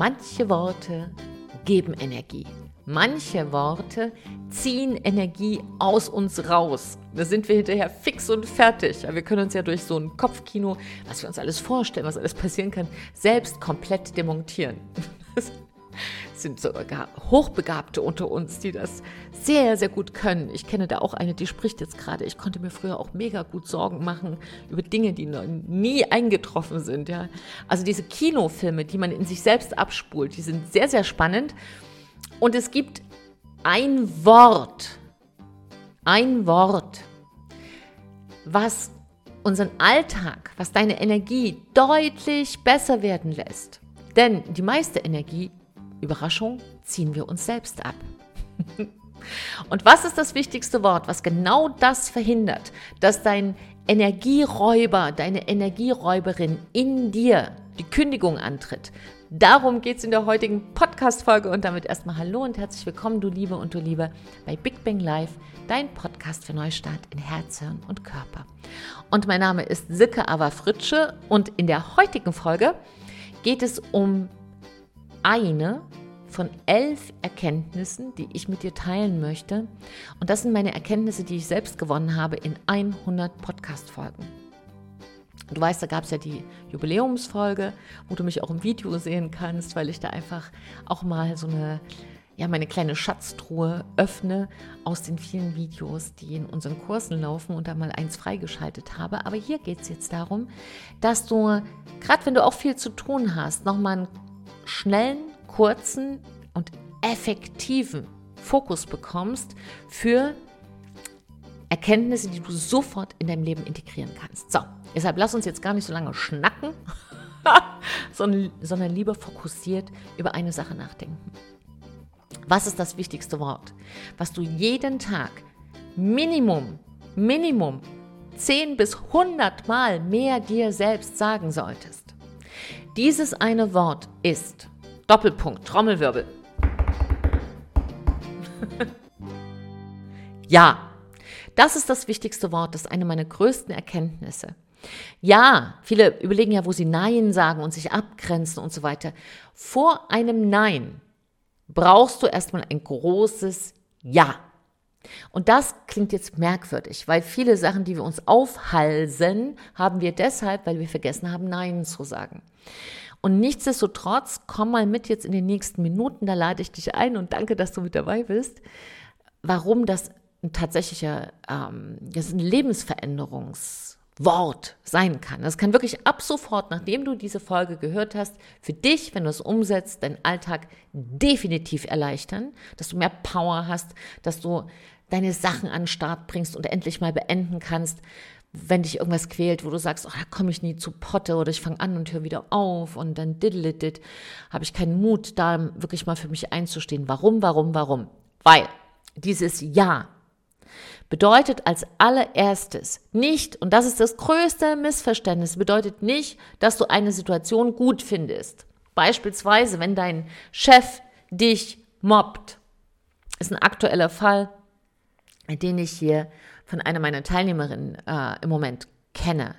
Manche Worte geben Energie. Manche Worte ziehen Energie aus uns raus. Da sind wir hinterher fix und fertig. Wir können uns ja durch so ein Kopfkino, was wir uns alles vorstellen, was alles passieren kann, selbst komplett demontieren. Sind sogar Hochbegabte unter uns, die das sehr, sehr gut können. Ich kenne da auch eine, die spricht jetzt gerade. Ich konnte mir früher auch mega gut Sorgen machen über Dinge, die noch nie eingetroffen sind. Ja. Also diese Kinofilme, die man in sich selbst abspult, die sind sehr, sehr spannend. Und es gibt ein Wort, ein Wort, was unseren Alltag, was deine Energie deutlich besser werden lässt. Denn die meiste Energie, Überraschung, ziehen wir uns selbst ab. Und was ist das wichtigste Wort, was genau das verhindert, dass dein Energieräuber, deine Energieräuberin in dir die Kündigung antritt? Darum geht es in der heutigen Podcast-Folge und damit erstmal Hallo und herzlich willkommen, du Liebe und du Liebe, bei Big Bang Live, dein Podcast für Neustart in Herz, Hirn und Körper. Und mein Name ist Silke Ava Fritsche und in der heutigen Folge geht es um eine von elf Erkenntnissen, die ich mit dir teilen möchte. Und das sind meine Erkenntnisse, die ich selbst gewonnen habe in 100 Podcast-Folgen. Du weißt, da gab es ja die Jubiläumsfolge, wo du mich auch im Video sehen kannst, weil ich da einfach auch mal so eine, ja, meine kleine Schatztruhe öffne aus den vielen Videos, die in unseren Kursen laufen und da mal eins freigeschaltet habe. Aber hier geht es jetzt darum, dass du, gerade wenn du auch viel zu tun hast, nochmal einen schnellen, kurzen und effektiven Fokus bekommst für Erkenntnisse, die du sofort in deinem Leben integrieren kannst. So, Deshalb lass uns jetzt gar nicht so lange schnacken, sondern, sondern lieber fokussiert über eine Sache nachdenken. Was ist das wichtigste Wort, was du jeden Tag Minimum, Minimum 10 bis 100 Mal mehr dir selbst sagen solltest? Dieses eine Wort ist Doppelpunkt, Trommelwirbel. ja, das ist das wichtigste Wort, das ist eine meiner größten Erkenntnisse. Ja, viele überlegen ja, wo sie Nein sagen und sich abgrenzen und so weiter. Vor einem Nein brauchst du erstmal ein großes Ja. Und das klingt jetzt merkwürdig, weil viele Sachen, die wir uns aufhalsen, haben wir deshalb, weil wir vergessen haben, Nein zu sagen. Und nichtsdestotrotz, komm mal mit jetzt in den nächsten Minuten, da lade ich dich ein und danke, dass du mit dabei bist, warum das ein tatsächlicher, ähm, das ist ein Lebensveränderungs- Wort sein kann. Das kann wirklich ab sofort, nachdem du diese Folge gehört hast, für dich, wenn du es umsetzt, deinen Alltag definitiv erleichtern, dass du mehr Power hast, dass du deine Sachen an den Start bringst und endlich mal beenden kannst, wenn dich irgendwas quält, wo du sagst, oh, da komme ich nie zu Potte oder ich fange an und höre wieder auf und dann diddle habe ich keinen Mut, da wirklich mal für mich einzustehen. Warum, warum, warum? Weil dieses Ja bedeutet als allererstes nicht, und das ist das größte Missverständnis, bedeutet nicht, dass du eine Situation gut findest. Beispielsweise, wenn dein Chef dich mobbt, ist ein aktueller Fall, den ich hier von einer meiner Teilnehmerinnen äh, im Moment kenne.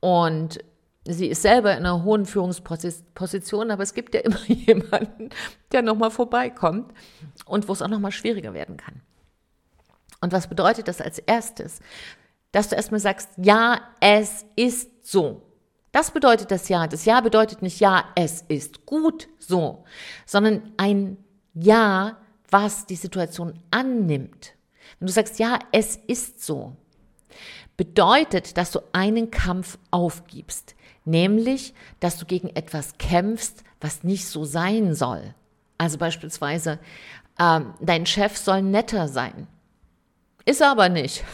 Und sie ist selber in einer hohen Führungsposition, aber es gibt ja immer jemanden, der nochmal vorbeikommt und wo es auch nochmal schwieriger werden kann. Und was bedeutet das als erstes? Dass du erstmal sagst, ja, es ist so. Das bedeutet das Ja. Das Ja bedeutet nicht Ja, es ist gut so, sondern ein Ja, was die Situation annimmt. Wenn du sagst, ja, es ist so, bedeutet, dass du einen Kampf aufgibst, nämlich, dass du gegen etwas kämpfst, was nicht so sein soll. Also beispielsweise, ähm, dein Chef soll netter sein. Ist er aber nicht.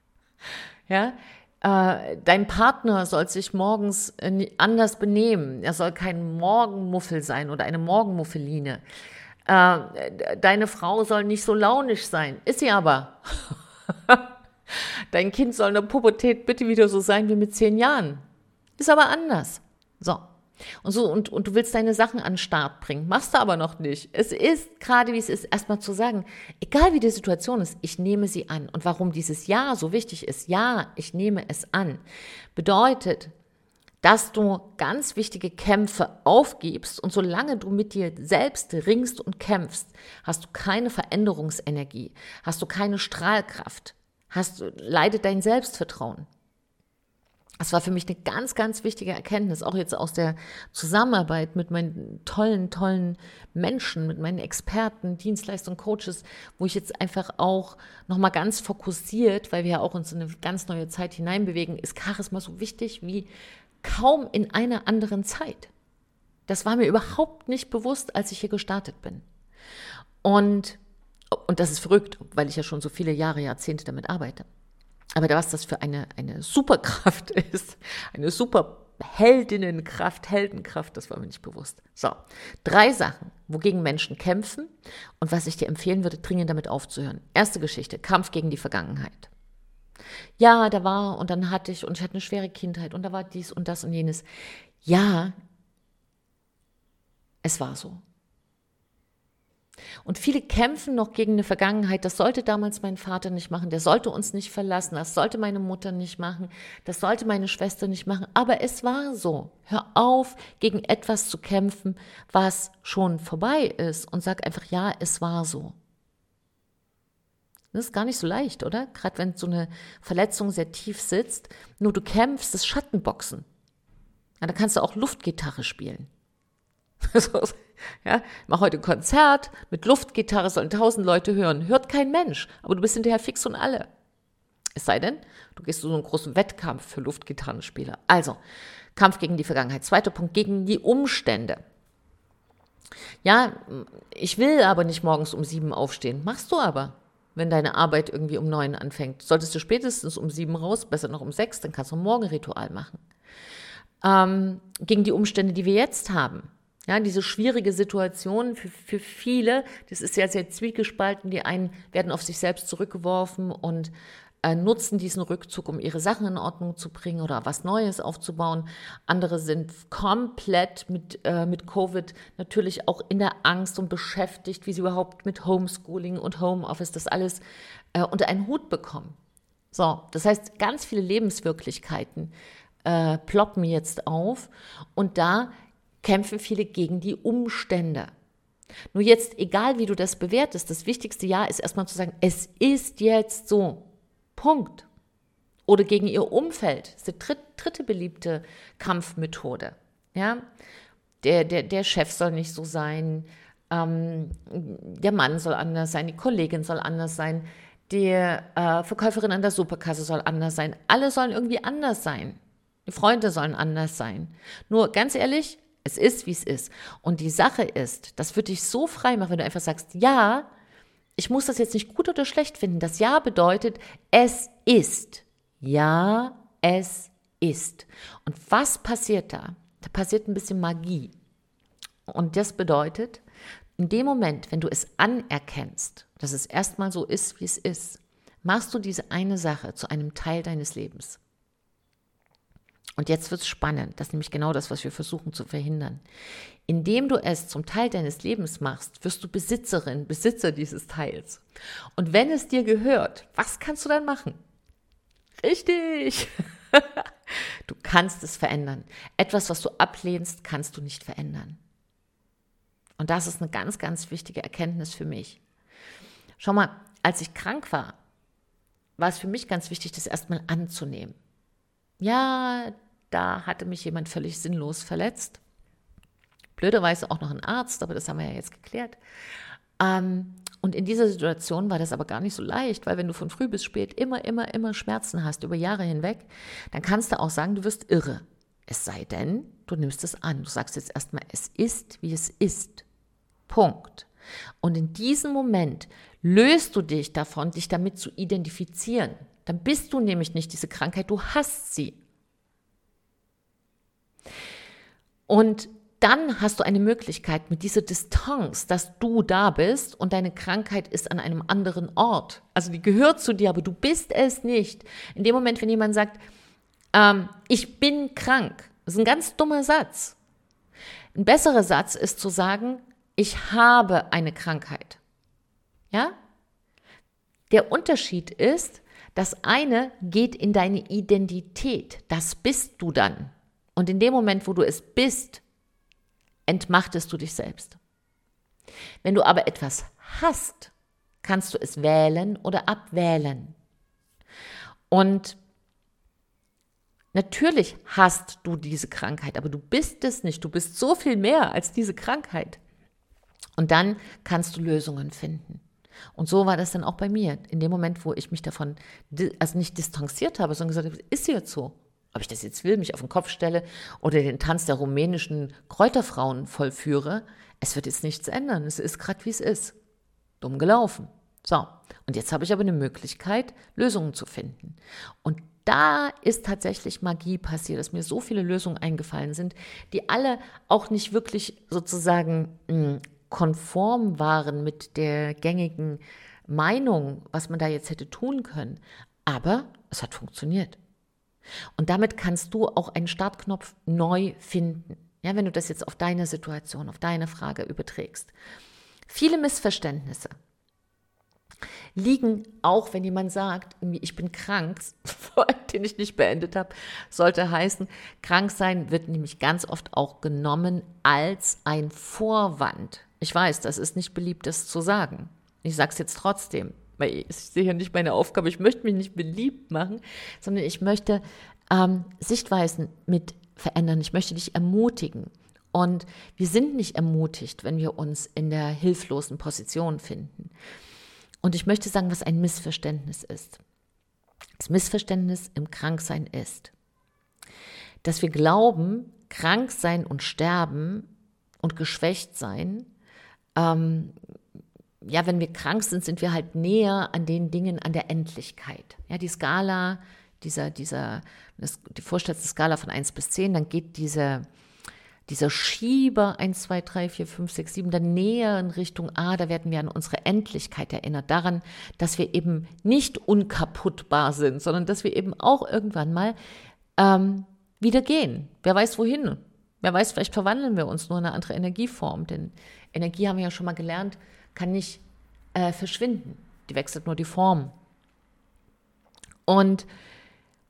ja, äh, dein Partner soll sich morgens äh, anders benehmen. Er soll kein Morgenmuffel sein oder eine Morgenmuffeline. Äh, deine Frau soll nicht so launisch sein. Ist sie aber. Dein Kind soll in der Pubertät bitte wieder so sein wie mit zehn Jahren. Ist aber anders. So. Und so, und, und du willst deine Sachen an den Start bringen, machst du aber noch nicht. Es ist gerade wie es ist, erstmal zu sagen, egal wie die Situation ist, ich nehme sie an. Und warum dieses Ja so wichtig ist, ja, ich nehme es an, bedeutet, dass du ganz wichtige Kämpfe aufgibst und solange du mit dir selbst ringst und kämpfst, hast du keine Veränderungsenergie, hast du keine Strahlkraft, hast, leidet dein Selbstvertrauen. Das war für mich eine ganz, ganz wichtige Erkenntnis, auch jetzt aus der Zusammenarbeit mit meinen tollen, tollen Menschen, mit meinen Experten, Dienstleistungen, Coaches, wo ich jetzt einfach auch nochmal ganz fokussiert, weil wir ja auch uns in eine ganz neue Zeit hineinbewegen, ist Charisma so wichtig wie kaum in einer anderen Zeit. Das war mir überhaupt nicht bewusst, als ich hier gestartet bin. Und, und das ist verrückt, weil ich ja schon so viele Jahre, Jahrzehnte damit arbeite. Aber was das für eine, eine Superkraft ist, eine super Heldinnenkraft, Heldenkraft, das war mir nicht bewusst. So, drei Sachen, wogegen Menschen kämpfen und was ich dir empfehlen würde, dringend damit aufzuhören. Erste Geschichte, Kampf gegen die Vergangenheit. Ja, da war und dann hatte ich und ich hatte eine schwere Kindheit und da war dies und das und jenes. Ja, es war so. Und viele kämpfen noch gegen eine Vergangenheit. Das sollte damals mein Vater nicht machen. Der sollte uns nicht verlassen. Das sollte meine Mutter nicht machen. Das sollte meine Schwester nicht machen. Aber es war so. Hör auf, gegen etwas zu kämpfen, was schon vorbei ist und sag einfach, ja, es war so. Das ist gar nicht so leicht, oder? Gerade wenn so eine Verletzung sehr tief sitzt. Nur du kämpfst, das Schattenboxen. Ja, da kannst du auch Luftgitarre spielen. ja, mache heute ein Konzert mit Luftgitarre, sollen tausend Leute hören. Hört kein Mensch, aber du bist hinterher fix und alle. Es sei denn, du gehst zu so einem großen Wettkampf für Luftgitarrenspieler. Also, Kampf gegen die Vergangenheit. Zweiter Punkt, gegen die Umstände. Ja, ich will aber nicht morgens um sieben aufstehen. Machst du aber, wenn deine Arbeit irgendwie um neun anfängt. Solltest du spätestens um sieben raus, besser noch um sechs, dann kannst du ein Morgenritual machen. Ähm, gegen die Umstände, die wir jetzt haben. Ja, diese schwierige Situation für, für viele, das ist ja sehr zwiegespalten. Die einen werden auf sich selbst zurückgeworfen und äh, nutzen diesen Rückzug, um ihre Sachen in Ordnung zu bringen oder was Neues aufzubauen. Andere sind komplett mit, äh, mit Covid natürlich auch in der Angst und beschäftigt, wie sie überhaupt mit Homeschooling und Homeoffice das alles äh, unter einen Hut bekommen. So, das heißt, ganz viele Lebenswirklichkeiten äh, ploppen jetzt auf und da kämpfen viele gegen die Umstände. Nur jetzt, egal wie du das bewertest, das wichtigste Ja ist erstmal zu sagen, es ist jetzt so. Punkt. Oder gegen ihr Umfeld. Das ist die dritte, beliebte Kampfmethode. Ja? Der, der, der Chef soll nicht so sein, ähm, der Mann soll anders sein, die Kollegin soll anders sein, die äh, Verkäuferin an der Superkasse soll anders sein. Alle sollen irgendwie anders sein. Die Freunde sollen anders sein. Nur ganz ehrlich, es ist, wie es ist. Und die Sache ist, das wird dich so frei machen, wenn du einfach sagst, ja, ich muss das jetzt nicht gut oder schlecht finden. Das Ja bedeutet, es ist. Ja, es ist. Und was passiert da? Da passiert ein bisschen Magie. Und das bedeutet, in dem Moment, wenn du es anerkennst, dass es erstmal so ist, wie es ist, machst du diese eine Sache zu einem Teil deines Lebens. Und jetzt wird es spannend. Das ist nämlich genau das, was wir versuchen zu verhindern. Indem du es zum Teil deines Lebens machst, wirst du Besitzerin, Besitzer dieses Teils. Und wenn es dir gehört, was kannst du dann machen? Richtig! du kannst es verändern. Etwas, was du ablehnst, kannst du nicht verändern. Und das ist eine ganz, ganz wichtige Erkenntnis für mich. Schau mal, als ich krank war, war es für mich ganz wichtig, das erstmal anzunehmen. Ja, da hatte mich jemand völlig sinnlos verletzt. Blöderweise auch noch ein Arzt, aber das haben wir ja jetzt geklärt. Ähm, und in dieser Situation war das aber gar nicht so leicht, weil wenn du von früh bis spät immer, immer, immer Schmerzen hast, über Jahre hinweg, dann kannst du auch sagen, du wirst irre. Es sei denn, du nimmst es an. Du sagst jetzt erstmal, es ist, wie es ist. Punkt. Und in diesem Moment löst du dich davon, dich damit zu identifizieren. Dann bist du nämlich nicht diese Krankheit, du hast sie. Und dann hast du eine Möglichkeit mit dieser Distanz, dass du da bist und deine Krankheit ist an einem anderen Ort. Also die gehört zu dir, aber du bist es nicht. In dem Moment, wenn jemand sagt, ähm, ich bin krank, das ist ein ganz dummer Satz. Ein besserer Satz ist zu sagen, ich habe eine Krankheit. Ja? Der Unterschied ist, das eine geht in deine Identität. Das bist du dann. Und in dem Moment, wo du es bist, entmachtest du dich selbst. Wenn du aber etwas hast, kannst du es wählen oder abwählen. Und natürlich hast du diese Krankheit, aber du bist es nicht. Du bist so viel mehr als diese Krankheit. Und dann kannst du Lösungen finden. Und so war das dann auch bei mir. In dem Moment, wo ich mich davon, also nicht distanziert habe, sondern gesagt habe, ist jetzt so. Ob ich das jetzt will, mich auf den Kopf stelle oder den Tanz der rumänischen Kräuterfrauen vollführe, es wird jetzt nichts ändern. Es ist gerade, wie es ist. Dumm gelaufen. So, und jetzt habe ich aber eine Möglichkeit, Lösungen zu finden. Und da ist tatsächlich Magie passiert, dass mir so viele Lösungen eingefallen sind, die alle auch nicht wirklich sozusagen hm, konform waren mit der gängigen Meinung, was man da jetzt hätte tun können. Aber es hat funktioniert. Und damit kannst du auch einen Startknopf neu finden. Ja, wenn du das jetzt auf deine Situation, auf deine Frage überträgst. Viele Missverständnisse liegen auch, wenn jemand sagt, ich bin krank, den ich nicht beendet habe, sollte heißen, krank sein wird nämlich ganz oft auch genommen als ein Vorwand. Ich weiß, das ist nicht beliebt, das zu sagen. Ich sage es jetzt trotzdem, sehe ja nicht meine Aufgabe, ich möchte mich nicht beliebt machen, sondern ich möchte ähm, Sichtweisen mit verändern. Ich möchte dich ermutigen. Und wir sind nicht ermutigt, wenn wir uns in der hilflosen Position finden. Und ich möchte sagen, was ein Missverständnis ist. Das Missverständnis im Kranksein ist, dass wir glauben, krank sein und sterben und geschwächt sein ähm, ja, wenn wir krank sind, sind wir halt näher an den Dingen, an der Endlichkeit. Ja, die Skala, dieser, dieser, das, die Vorstellungsskala von 1 bis 10, dann geht diese, dieser Schieber 1, 2, 3, 4, 5, 6, 7 dann näher in Richtung A, da werden wir an unsere Endlichkeit erinnert, daran, dass wir eben nicht unkaputtbar sind, sondern dass wir eben auch irgendwann mal ähm, wieder gehen. Wer weiß wohin? Wer weiß, vielleicht verwandeln wir uns nur in eine andere Energieform, denn Energie haben wir ja schon mal gelernt, kann nicht äh, verschwinden. Die wechselt nur die Form. Und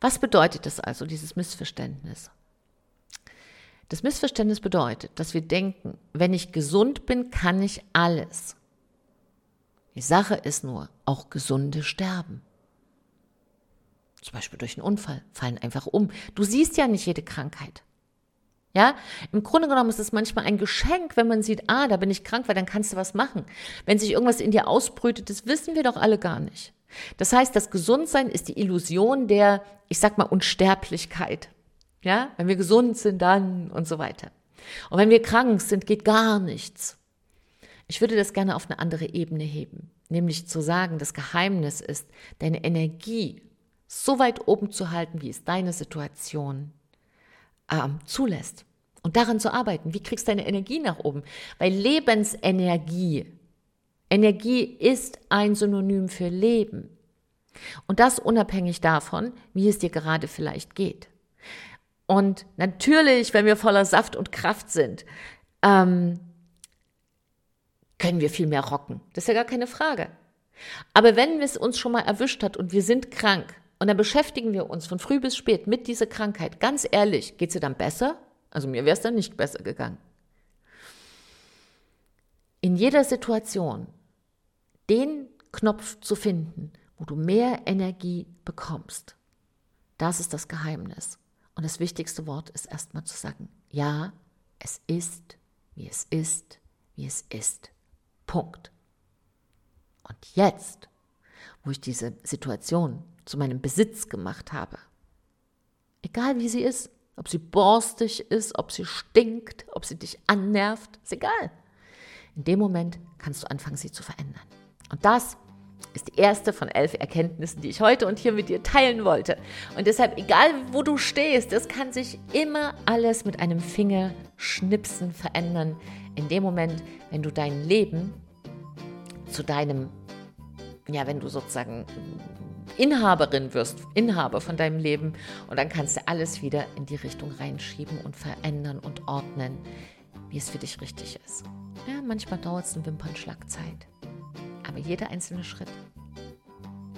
was bedeutet das also, dieses Missverständnis? Das Missverständnis bedeutet, dass wir denken, wenn ich gesund bin, kann ich alles. Die Sache ist nur, auch Gesunde sterben. Zum Beispiel durch einen Unfall, fallen einfach um. Du siehst ja nicht jede Krankheit. Ja, im Grunde genommen ist es manchmal ein Geschenk, wenn man sieht, ah, da bin ich krank, weil dann kannst du was machen. Wenn sich irgendwas in dir ausbrütet, das wissen wir doch alle gar nicht. Das heißt, das Gesundsein ist die Illusion der, ich sag mal, Unsterblichkeit. Ja, wenn wir gesund sind, dann und so weiter. Und wenn wir krank sind, geht gar nichts. Ich würde das gerne auf eine andere Ebene heben, nämlich zu sagen, das Geheimnis ist, deine Energie so weit oben zu halten, wie es deine Situation ähm, zulässt. Und daran zu arbeiten. Wie kriegst du deine Energie nach oben? Weil Lebensenergie, Energie ist ein Synonym für Leben. Und das unabhängig davon, wie es dir gerade vielleicht geht. Und natürlich, wenn wir voller Saft und Kraft sind, ähm, können wir viel mehr rocken. Das ist ja gar keine Frage. Aber wenn es uns schon mal erwischt hat und wir sind krank, und dann beschäftigen wir uns von früh bis spät mit dieser Krankheit. Ganz ehrlich, geht dir dann besser? Also mir wäre es dann nicht besser gegangen. In jeder Situation den Knopf zu finden, wo du mehr Energie bekommst, das ist das Geheimnis. Und das wichtigste Wort ist erstmal zu sagen, ja, es ist, wie es ist, wie es ist. Punkt. Und jetzt, wo ich diese Situation zu meinem Besitz gemacht habe. Egal wie sie ist, ob sie borstig ist, ob sie stinkt, ob sie dich annervt, ist egal. In dem Moment kannst du anfangen, sie zu verändern. Und das ist die erste von elf Erkenntnissen, die ich heute und hier mit dir teilen wollte. Und deshalb, egal wo du stehst, es kann sich immer alles mit einem Fingerschnipsen verändern. In dem Moment, wenn du dein Leben zu deinem, ja, wenn du sozusagen Inhaberin wirst, Inhaber von deinem Leben. Und dann kannst du alles wieder in die Richtung reinschieben und verändern und ordnen, wie es für dich richtig ist. Ja, manchmal dauert es einen Wimpernschlag Zeit, aber jeder einzelne Schritt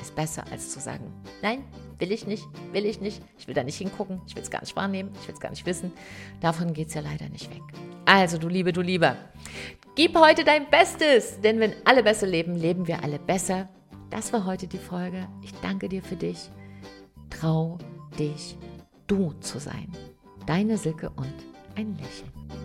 ist besser als zu sagen, nein, will ich nicht, will ich nicht, ich will da nicht hingucken, ich will es gar nicht wahrnehmen, ich will es gar nicht wissen. Davon geht es ja leider nicht weg. Also, du Liebe, du Lieber, gib heute dein Bestes, denn wenn alle besser leben, leben wir alle besser. Das war heute die Folge. Ich danke dir für dich. Trau dich, du zu sein. Deine Silke und ein Lächeln.